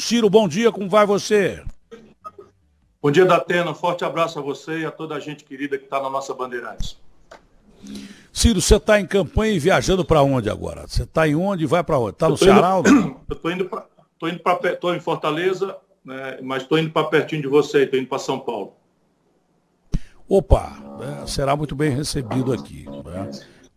Ciro, bom dia, como vai você? Bom dia, Datena. Um forte abraço a você e a toda a gente querida que está na nossa Bandeirantes. Ciro, você está em campanha e viajando para onde agora? Você está em onde e vai para onde? Está no Ceará? Indo, eu estou indo para. Estou indo para. Estou em Fortaleza, né, mas estou indo para pertinho de você, estou indo para São Paulo. Opa, né, será muito bem recebido aqui. Né?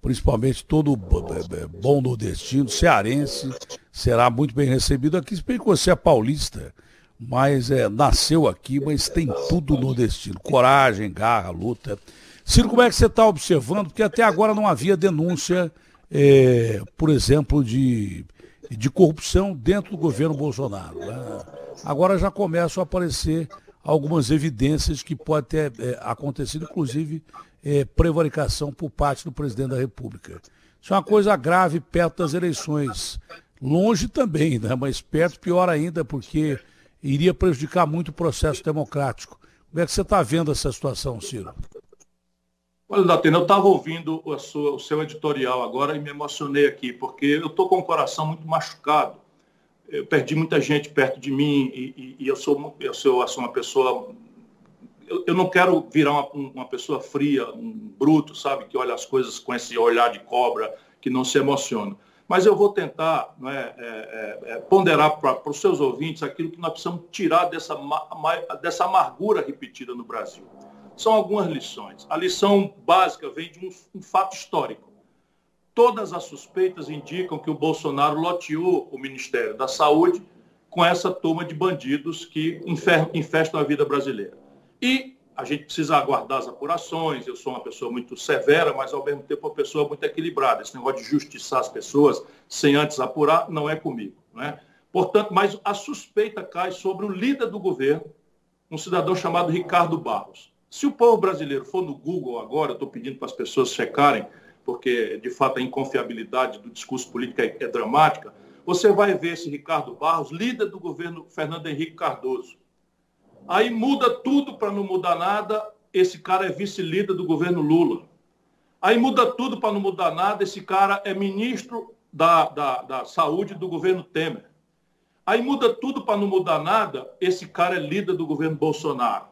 Principalmente todo bom nordestino, cearense, será muito bem recebido aqui. Se bem que você é paulista, mas é, nasceu aqui, mas tem tudo nordestino. Coragem, garra, luta. Ciro, como é que você está observando? Porque até agora não havia denúncia, é, por exemplo, de, de corrupção dentro do governo Bolsonaro. Né? Agora já começam a aparecer algumas evidências que pode ter é, acontecido, inclusive é, prevaricação por parte do presidente da República. Isso é uma coisa grave perto das eleições. Longe também, né? mas perto pior ainda, porque iria prejudicar muito o processo democrático. Como é que você está vendo essa situação, Ciro? Olha, Datena, eu estava ouvindo sua, o seu editorial agora e me emocionei aqui, porque eu estou com o coração muito machucado. Eu perdi muita gente perto de mim e, e, e eu, sou, eu, sou, eu sou uma pessoa. Eu, eu não quero virar uma, uma, pessoa fria, um bruto, sabe, que olha as coisas com esse olhar de cobra, que não se emociona. Mas eu vou tentar é, é, é, é, ponderar para os seus ouvintes aquilo que nós precisamos tirar dessa, dessa amargura repetida no Brasil são algumas lições. A lição básica vem de um, um fato histórico. Todas as suspeitas indicam que o Bolsonaro loteou o Ministério da Saúde com essa turma de bandidos que infestam a vida brasileira. E a gente precisa aguardar as apurações. Eu sou uma pessoa muito severa, mas ao mesmo tempo uma pessoa muito equilibrada. Esse negócio de justiçar as pessoas sem antes apurar não é comigo. Né? Portanto, mas a suspeita cai sobre o líder do governo, um cidadão chamado Ricardo Barros. Se o povo brasileiro for no Google agora, estou pedindo para as pessoas checarem, porque de fato a inconfiabilidade do discurso político é, é dramática, você vai ver esse Ricardo Barros, líder do governo Fernando Henrique Cardoso. Aí muda tudo para não mudar nada, esse cara é vice-líder do governo Lula. Aí muda tudo para não mudar nada, esse cara é ministro da, da, da saúde do governo Temer. Aí muda tudo para não mudar nada, esse cara é líder do governo Bolsonaro.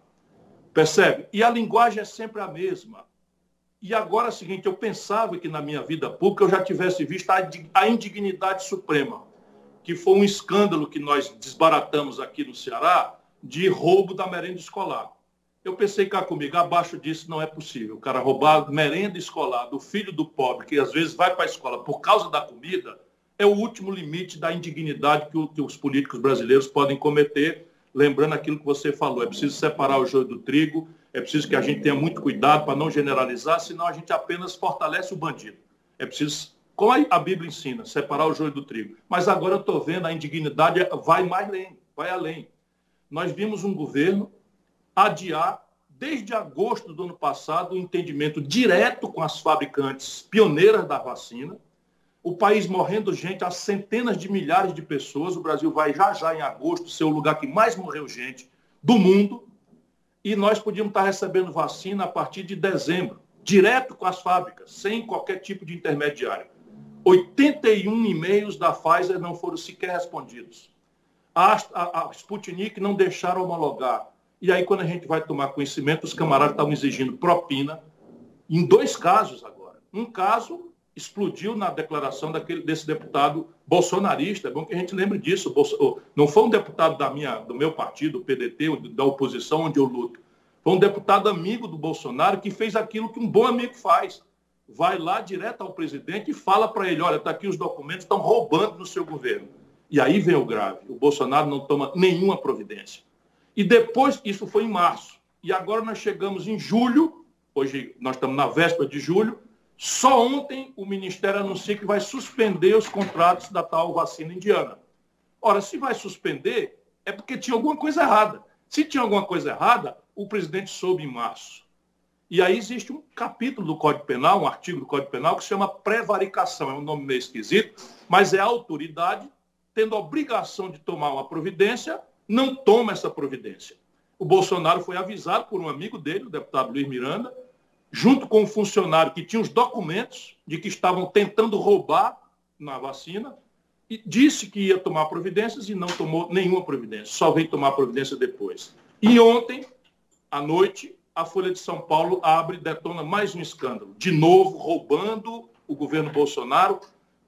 Percebe? E a linguagem é sempre a mesma. E agora é o seguinte, eu pensava que na minha vida pública eu já tivesse visto a indignidade suprema, que foi um escândalo que nós desbaratamos aqui no Ceará de roubo da merenda escolar. Eu pensei cá comigo, abaixo disso não é possível. O cara roubar merenda escolar do filho do pobre, que às vezes vai para a escola por causa da comida, é o último limite da indignidade que, o, que os políticos brasileiros podem cometer lembrando aquilo que você falou, é preciso separar o joio do trigo, é preciso que a gente tenha muito cuidado para não generalizar, senão a gente apenas fortalece o bandido. É preciso, como a Bíblia ensina, separar o joio do trigo. Mas agora eu estou vendo a indignidade vai mais além, vai além. Nós vimos um governo adiar, desde agosto do ano passado, o um entendimento direto com as fabricantes pioneiras da vacina, o país morrendo gente, há centenas de milhares de pessoas. O Brasil vai já já em agosto ser o lugar que mais morreu gente do mundo. E nós podíamos estar recebendo vacina a partir de dezembro, direto com as fábricas, sem qualquer tipo de intermediário. 81 e-mails da Pfizer não foram sequer respondidos. A, a, a Sputnik não deixaram homologar. E aí, quando a gente vai tomar conhecimento, os camaradas estavam exigindo propina, em dois casos agora. Um caso explodiu na declaração daquele, desse deputado bolsonarista. É bom que a gente lembre disso. Não foi um deputado da minha, do meu partido, o PDT, da oposição, onde eu luto. Foi um deputado amigo do Bolsonaro que fez aquilo que um bom amigo faz. Vai lá direto ao presidente e fala para ele: olha, está aqui os documentos, estão roubando no seu governo. E aí vem o grave: o Bolsonaro não toma nenhuma providência. E depois, isso foi em março. E agora nós chegamos em julho, hoje nós estamos na véspera de julho, só ontem o Ministério anuncia que vai suspender os contratos da tal vacina indiana. Ora, se vai suspender, é porque tinha alguma coisa errada. Se tinha alguma coisa errada, o presidente soube em março. E aí existe um capítulo do Código Penal, um artigo do Código Penal, que se chama prevaricação. É um nome meio esquisito, mas é a autoridade tendo a obrigação de tomar uma providência, não toma essa providência. O Bolsonaro foi avisado por um amigo dele, o deputado Luiz Miranda, junto com um funcionário que tinha os documentos de que estavam tentando roubar na vacina, e disse que ia tomar providências e não tomou nenhuma providência, só veio tomar providência depois. E ontem, à noite, a Folha de São Paulo abre e detona mais um escândalo, de novo roubando o governo Bolsonaro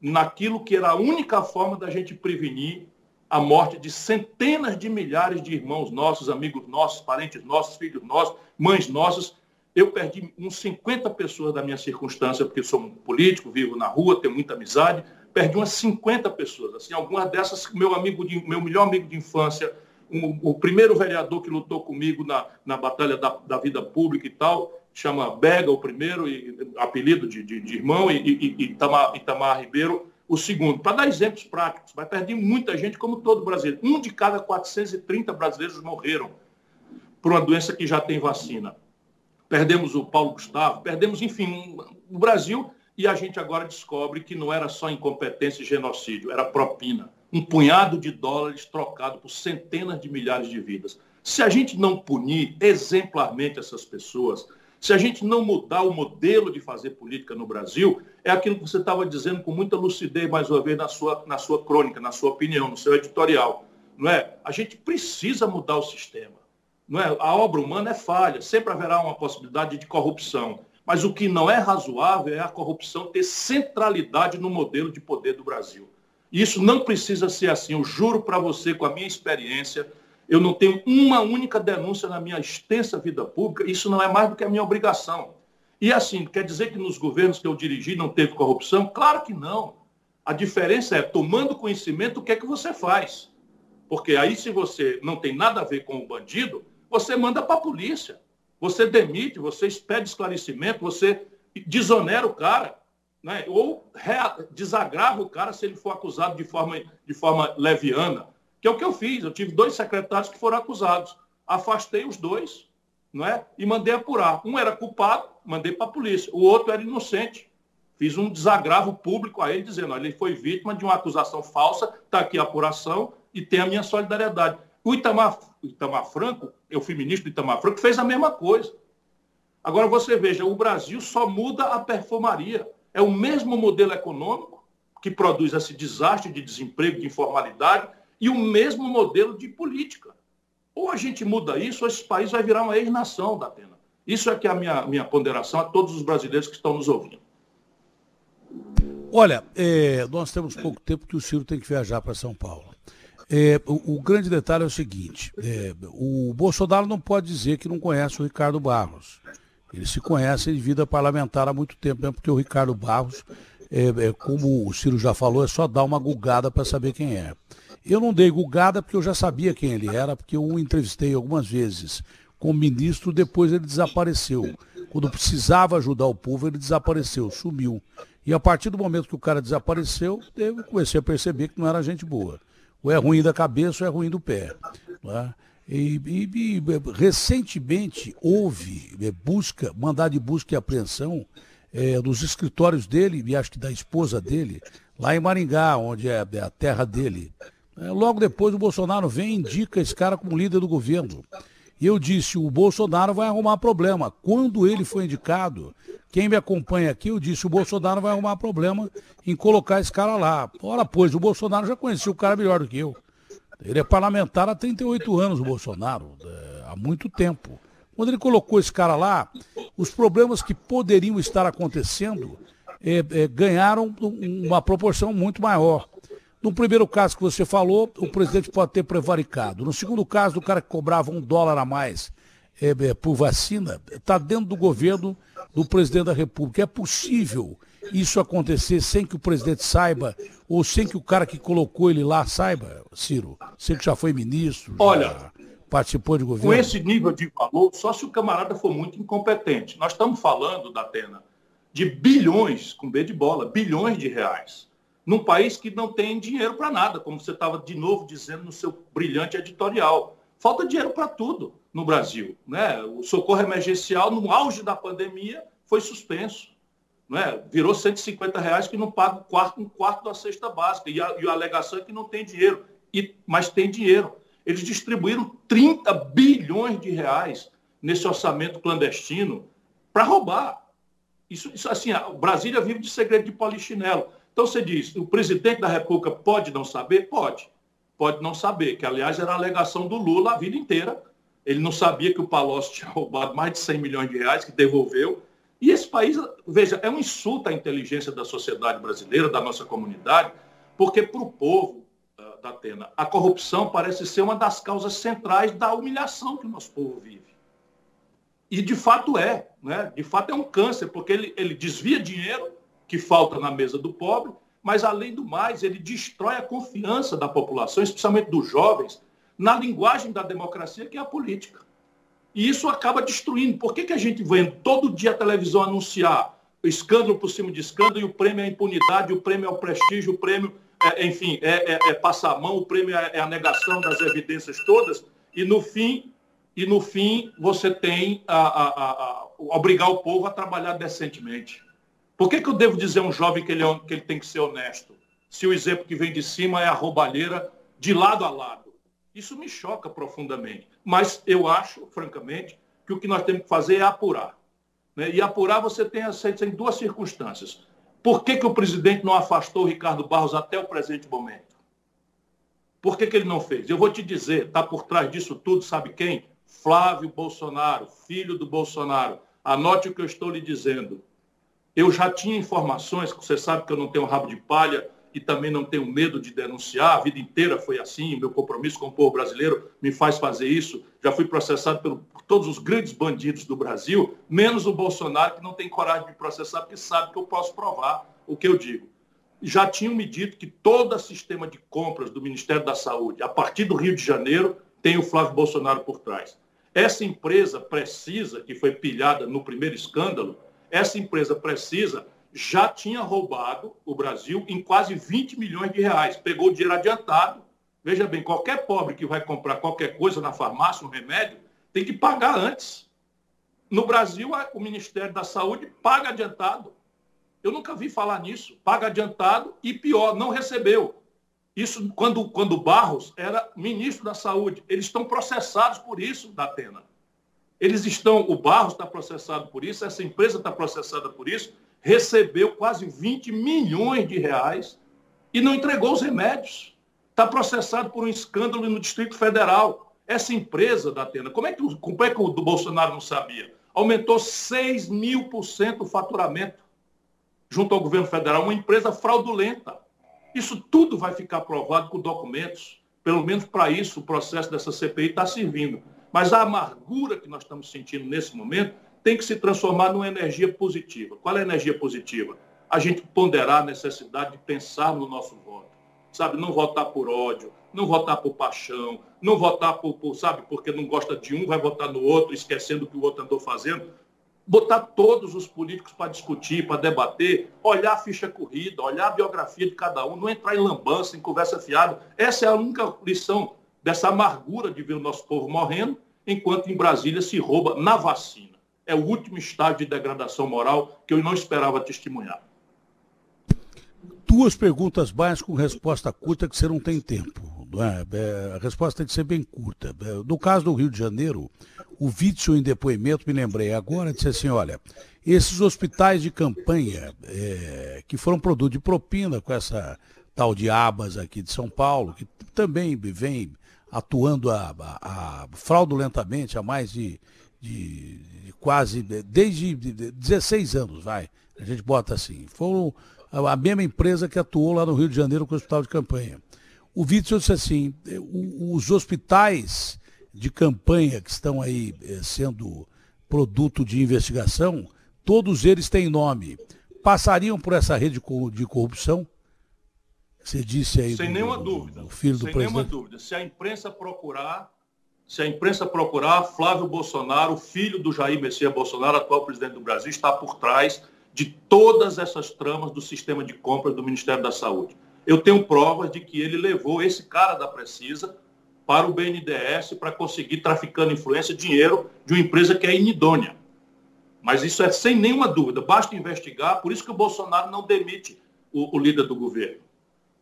naquilo que era a única forma da gente prevenir a morte de centenas de milhares de irmãos nossos, amigos nossos, parentes nossos, filhos nossos, mães nossas. Eu perdi uns 50 pessoas da minha circunstância, porque sou um político, vivo na rua, tenho muita amizade. Perdi umas 50 pessoas. Assim, algumas dessas, meu amigo de, meu melhor amigo de infância, um, o primeiro vereador que lutou comigo na, na batalha da, da vida pública e tal, chama Bega, o primeiro, e, apelido de, de, de irmão, e, e, e Itamar, Itamar Ribeiro, o segundo. Para dar exemplos práticos, vai perder muita gente, como todo brasileiro. Um de cada 430 brasileiros morreram por uma doença que já tem vacina. Perdemos o Paulo Gustavo, perdemos, enfim, o Brasil, e a gente agora descobre que não era só incompetência e genocídio, era propina. Um punhado de dólares trocado por centenas de milhares de vidas. Se a gente não punir exemplarmente essas pessoas, se a gente não mudar o modelo de fazer política no Brasil, é aquilo que você estava dizendo com muita lucidez, mais uma vez, na sua, na sua crônica, na sua opinião, no seu editorial. Não é? A gente precisa mudar o sistema. Não é? A obra humana é falha, sempre haverá uma possibilidade de corrupção. Mas o que não é razoável é a corrupção ter centralidade no modelo de poder do Brasil. Isso não precisa ser assim. Eu juro para você, com a minha experiência, eu não tenho uma única denúncia na minha extensa vida pública, isso não é mais do que a minha obrigação. E assim, quer dizer que nos governos que eu dirigi não teve corrupção? Claro que não. A diferença é, tomando conhecimento, o que é que você faz. Porque aí, se você não tem nada a ver com o bandido, você manda para a polícia. Você demite, você pede esclarecimento, você desonera o cara. Né? Ou desagrava o cara se ele for acusado de forma, de forma leviana que é o que eu fiz. Eu tive dois secretários que foram acusados. Afastei os dois não é? e mandei apurar. Um era culpado, mandei para a polícia. O outro era inocente. Fiz um desagravo público a ele, dizendo, olha, ele foi vítima de uma acusação falsa, está aqui a apuração e tem a minha solidariedade. O Itamar, Itamar Franco, eu fui ministro do Itamar Franco, fez a mesma coisa. Agora você veja, o Brasil só muda a perfumaria. É o mesmo modelo econômico que produz esse desastre de desemprego, de informalidade, e o mesmo modelo de política. Ou a gente muda isso, ou esse país vai virar uma ex-nação da Atena. Isso é que é a minha, minha ponderação a todos os brasileiros que estão nos ouvindo. Olha, é, nós temos pouco tempo que o Ciro tem que viajar para São Paulo. É, o, o, grande detalhe é o seguinte: é, o Bolsonaro não pode dizer que não conhece o Ricardo Barros. Eles se conhecem de vida parlamentar há muito tempo, mesmo porque o Ricardo Barros, é, é, como o Ciro já falou, é só dar uma gulgada para saber quem é. Eu não dei gulgada porque eu já sabia quem ele era, porque eu o entrevistei algumas vezes como ministro, depois ele desapareceu. Quando precisava ajudar o povo, ele desapareceu, sumiu. E a partir do momento que o cara desapareceu, eu comecei a perceber que não era gente boa. Ou é ruim da cabeça ou é ruim do pé. Né? E, e, e, recentemente houve é, busca, mandado de busca e apreensão é, nos escritórios dele, e acho que da esposa dele, lá em Maringá, onde é, é a terra dele. É, logo depois o Bolsonaro vem e indica esse cara como líder do governo. E eu disse, o Bolsonaro vai arrumar problema. Quando ele foi indicado, quem me acompanha aqui, eu disse, o Bolsonaro vai arrumar problema em colocar esse cara lá. Ora, pois, o Bolsonaro já conhecia o cara melhor do que eu. Ele é parlamentar há 38 anos, o Bolsonaro, é, há muito tempo. Quando ele colocou esse cara lá, os problemas que poderiam estar acontecendo é, é, ganharam uma proporção muito maior. No primeiro caso que você falou, o presidente pode ter prevaricado. No segundo caso, do cara que cobrava um dólar a mais é, é, por vacina, está dentro do governo do presidente da República. É possível isso acontecer sem que o presidente saiba, ou sem que o cara que colocou ele lá saiba, Ciro? Você que já foi ministro, Olha, participou de governo. Com esse nível de valor, só se o camarada for muito incompetente. Nós estamos falando, da Atena, de bilhões, com B de bola, bilhões de reais num país que não tem dinheiro para nada, como você estava de novo dizendo no seu brilhante editorial. Falta dinheiro para tudo no Brasil. Né? O socorro emergencial, no auge da pandemia, foi suspenso. Né? Virou 150 reais que não paga um quarto, um quarto da cesta básica. E a, e a alegação é que não tem dinheiro. E, mas tem dinheiro. Eles distribuíram 30 bilhões de reais nesse orçamento clandestino para roubar. Isso, isso assim, Brasília vive de segredo de polichinelo. Então você diz, o presidente da República pode não saber? Pode. Pode não saber, que aliás era a alegação do Lula a vida inteira. Ele não sabia que o Palocci tinha roubado mais de 100 milhões de reais, que devolveu. E esse país, veja, é um insulto à inteligência da sociedade brasileira, da nossa comunidade, porque para o povo uh, da Atena, a corrupção parece ser uma das causas centrais da humilhação que o nosso povo vive. E de fato é, né? de fato é um câncer, porque ele, ele desvia dinheiro que falta na mesa do pobre, mas além do mais, ele destrói a confiança da população, especialmente dos jovens, na linguagem da democracia, que é a política. E isso acaba destruindo. Por que, que a gente vê todo dia a televisão anunciar escândalo por cima de escândalo e o prêmio é a impunidade, o prêmio é o prestígio, o prêmio, é, enfim, é, é, é, passar a mão, o prêmio é, é a negação das evidências todas, e no fim, e no fim você tem a, a, a, a obrigar o povo a trabalhar decentemente. Por que, que eu devo dizer a um jovem que ele, é, que ele tem que ser honesto? Se o exemplo que vem de cima é a roubalheira de lado a lado. Isso me choca profundamente. Mas eu acho, francamente, que o que nós temos que fazer é apurar. Né? E apurar você tem, tem duas circunstâncias. Por que, que o presidente não afastou o Ricardo Barros até o presente momento? Por que, que ele não fez? Eu vou te dizer, está por trás disso tudo, sabe quem? Flávio Bolsonaro, filho do Bolsonaro. Anote o que eu estou lhe dizendo. Eu já tinha informações, você sabe que eu não tenho rabo de palha e também não tenho medo de denunciar, a vida inteira foi assim, meu compromisso com o povo brasileiro me faz fazer isso. Já fui processado pelo, por todos os grandes bandidos do Brasil, menos o Bolsonaro, que não tem coragem de processar, porque sabe que eu posso provar o que eu digo. Já tinham me dito que todo o sistema de compras do Ministério da Saúde, a partir do Rio de Janeiro, tem o Flávio Bolsonaro por trás. Essa empresa precisa, que foi pilhada no primeiro escândalo, essa empresa precisa já tinha roubado o Brasil em quase 20 milhões de reais. Pegou o dinheiro adiantado. Veja bem, qualquer pobre que vai comprar qualquer coisa na farmácia, um remédio, tem que pagar antes. No Brasil, o Ministério da Saúde paga adiantado. Eu nunca vi falar nisso. Paga adiantado e pior, não recebeu. Isso quando, quando Barros era ministro da Saúde. Eles estão processados por isso, da Atena. Eles estão, o Barros está processado por isso, essa empresa está processada por isso, recebeu quase 20 milhões de reais e não entregou os remédios. Está processado por um escândalo no Distrito Federal. Essa empresa da Atena, como é que, como é que o do Bolsonaro não sabia? Aumentou 6 mil por cento o faturamento junto ao governo federal, uma empresa fraudulenta. Isso tudo vai ficar provado com documentos. Pelo menos para isso o processo dessa CPI está servindo. Mas a amargura que nós estamos sentindo nesse momento tem que se transformar numa energia positiva. Qual é a energia positiva? A gente ponderar a necessidade de pensar no nosso voto. Sabe, não votar por ódio, não votar por paixão, não votar por, por sabe, porque não gosta de um, vai votar no outro, esquecendo o que o outro andou fazendo. Botar todos os políticos para discutir, para debater, olhar a ficha corrida, olhar a biografia de cada um, não entrar em lambança, em conversa fiada. Essa é a única lição dessa amargura de ver o nosso povo morrendo, enquanto em Brasília se rouba na vacina. É o último estágio de degradação moral que eu não esperava testemunhar. Duas perguntas mais com resposta curta, que você não tem tempo. É? É, a resposta tem que ser bem curta. É, no caso do Rio de Janeiro, o Witzel, em depoimento, me lembrei agora, disse assim, olha, esses hospitais de campanha é, que foram produto de propina com essa tal de abas aqui de São Paulo, que também vem atuando a, a, a fraudulentamente há mais de, de, de, quase, desde 16 anos, vai, a gente bota assim. Foram a mesma empresa que atuou lá no Rio de Janeiro com o hospital de campanha. O Witzel disse assim, os hospitais de campanha que estão aí eh, sendo produto de investigação, todos eles têm nome. Passariam por essa rede de corrupção? Você disse aí. Sem do, nenhuma do, dúvida. Do filho sem do presidente. nenhuma dúvida. Se a imprensa procurar, se a imprensa procurar, Flávio Bolsonaro, filho do Jair Messias Bolsonaro, atual presidente do Brasil, está por trás de todas essas tramas do sistema de compra do Ministério da Saúde. Eu tenho provas de que ele levou esse cara da Precisa para o BNDES para conseguir, traficando influência, dinheiro de uma empresa que é inidônea. Mas isso é sem nenhuma dúvida. Basta investigar, por isso que o Bolsonaro não demite o, o líder do governo.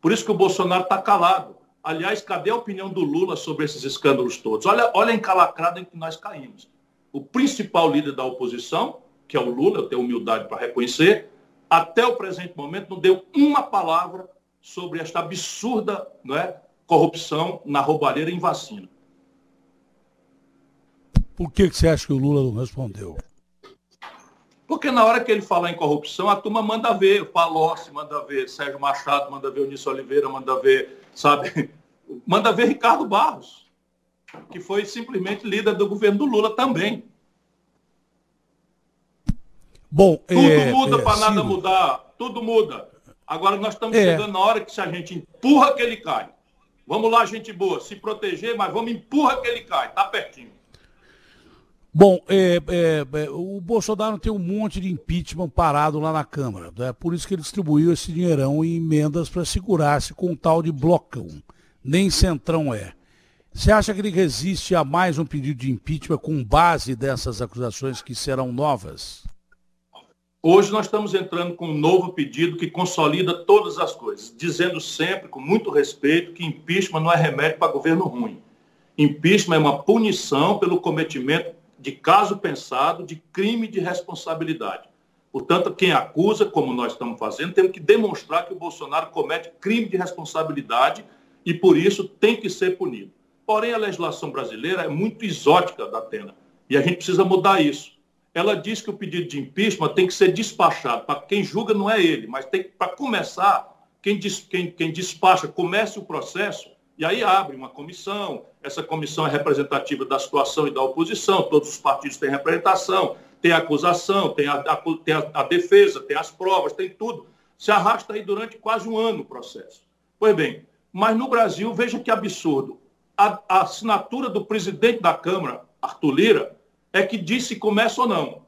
Por isso que o Bolsonaro está calado. Aliás, cadê a opinião do Lula sobre esses escândalos todos? Olha, olha a encalacrada em que nós caímos. O principal líder da oposição, que é o Lula, eu tenho humildade para reconhecer, até o presente momento, não deu uma palavra sobre esta absurda não é, corrupção na roubalheira em vacina. Por que, que você acha que o Lula não respondeu? Porque na hora que ele falar em corrupção, a turma manda ver, Palocci manda ver, Sérgio Machado manda ver, Onísio Oliveira manda ver, sabe? Manda ver Ricardo Barros, que foi simplesmente líder do governo do Lula também. Bom, tudo é, muda é, para nada mudar, tudo muda. Agora nós estamos é. chegando na hora que se a gente empurra que ele cai. Vamos lá, gente boa, se proteger, mas vamos empurra que ele cai, tá pertinho. Bom, é, é, é, o Bolsonaro tem um monte de impeachment parado lá na Câmara. É por isso que ele distribuiu esse dinheirão em emendas para segurar-se com um tal de blocão. Nem centrão é. Você acha que ele resiste a mais um pedido de impeachment com base dessas acusações que serão novas? Hoje nós estamos entrando com um novo pedido que consolida todas as coisas, dizendo sempre, com muito respeito, que impeachment não é remédio para governo ruim. Impeachment é uma punição pelo cometimento de caso pensado de crime de responsabilidade. Portanto, quem acusa, como nós estamos fazendo, temos que demonstrar que o Bolsonaro comete crime de responsabilidade e, por isso, tem que ser punido. Porém, a legislação brasileira é muito exótica da Atena e a gente precisa mudar isso ela diz que o pedido de impeachment tem que ser despachado. Para quem julga não é ele, mas tem para começar, quem, quem, quem despacha, comece o processo e aí abre uma comissão. Essa comissão é representativa da situação e da oposição, todos os partidos têm representação, tem a acusação, tem a, a, tem a, a defesa, tem as provas, tem tudo. Se arrasta aí durante quase um ano o processo. Pois bem, mas no Brasil, veja que absurdo. A, a assinatura do presidente da Câmara, Arthur Lira, é que diz se começa ou não.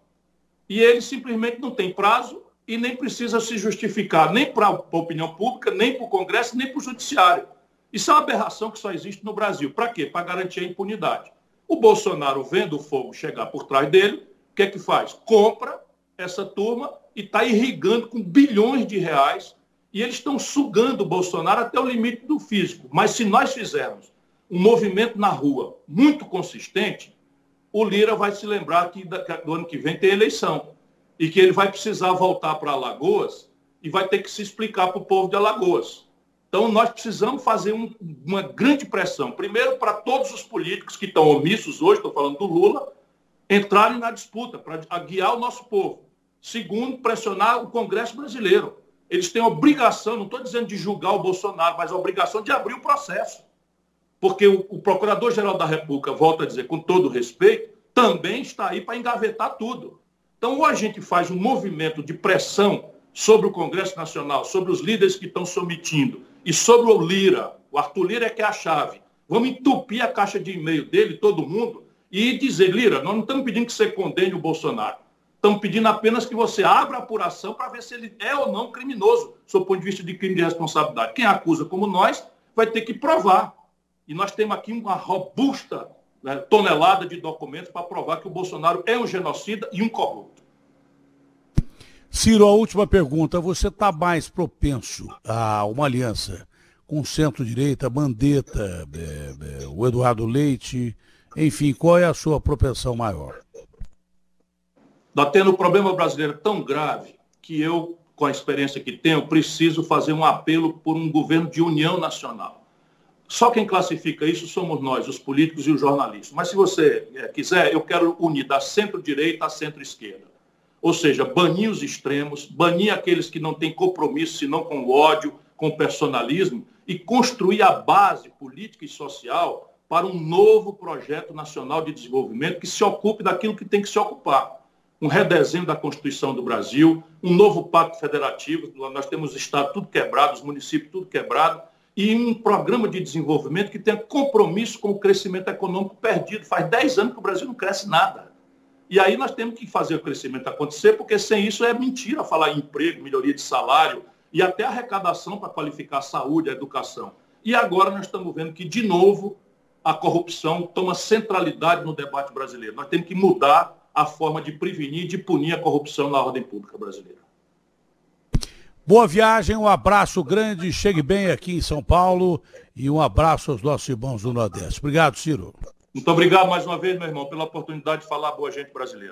E ele simplesmente não tem prazo e nem precisa se justificar nem para a opinião pública, nem para o Congresso, nem para o Judiciário. Isso é uma aberração que só existe no Brasil. Para quê? Para garantir a impunidade. O Bolsonaro, vendo o fogo chegar por trás dele, o que é que faz? Compra essa turma e está irrigando com bilhões de reais e eles estão sugando o Bolsonaro até o limite do físico. Mas se nós fizermos um movimento na rua muito consistente, o Lira vai se lembrar que do ano que vem tem eleição e que ele vai precisar voltar para Alagoas e vai ter que se explicar para o povo de Alagoas. Então, nós precisamos fazer um, uma grande pressão, primeiro para todos os políticos que estão omissos hoje, estou falando do Lula, entrarem na disputa para guiar o nosso povo. Segundo, pressionar o Congresso brasileiro. Eles têm obrigação, não estou dizendo de julgar o Bolsonaro, mas a obrigação de abrir o processo porque o, o Procurador-Geral da República, volta a dizer, com todo respeito, também está aí para engavetar tudo. Então, ou a gente faz um movimento de pressão sobre o Congresso Nacional, sobre os líderes que estão se omitindo, e sobre o Lira, o Arthur Lira é que é a chave. Vamos entupir a caixa de e-mail dele, todo mundo, e dizer, Lira, nós não estamos pedindo que você condene o Bolsonaro. Estamos pedindo apenas que você abra a apuração para ver se ele é ou não criminoso, sob o ponto de vista de crime de responsabilidade. Quem acusa como nós vai ter que provar. E nós temos aqui uma robusta né, tonelada de documentos para provar que o Bolsonaro é um genocida e um corrupto. Ciro, a última pergunta. Você está mais propenso a uma aliança com centro-direita, Mandetta, é, é, o Eduardo Leite, enfim, qual é a sua propensão maior? Está tendo um problema brasileiro tão grave que eu, com a experiência que tenho, preciso fazer um apelo por um governo de união nacional. Só quem classifica isso somos nós, os políticos e os jornalistas. Mas se você é, quiser, eu quero unir da centro-direita à centro-esquerda. Ou seja, banir os extremos, banir aqueles que não têm compromisso senão com o ódio, com o personalismo, e construir a base política e social para um novo projeto nacional de desenvolvimento que se ocupe daquilo que tem que se ocupar. Um redesenho da Constituição do Brasil, um novo pacto federativo, nós temos o Estado tudo quebrado, os municípios tudo quebrado, e um programa de desenvolvimento que tenha compromisso com o crescimento econômico perdido. Faz 10 anos que o Brasil não cresce nada. E aí nós temos que fazer o crescimento acontecer, porque sem isso é mentira falar em emprego, melhoria de salário e até arrecadação para qualificar a saúde, a educação. E agora nós estamos vendo que, de novo, a corrupção toma centralidade no debate brasileiro. Nós temos que mudar a forma de prevenir e de punir a corrupção na ordem pública brasileira. Boa viagem, um abraço grande, chegue bem aqui em São Paulo e um abraço aos nossos irmãos do Nordeste. Obrigado, Ciro. Muito obrigado mais uma vez, meu irmão, pela oportunidade de falar boa gente brasileira.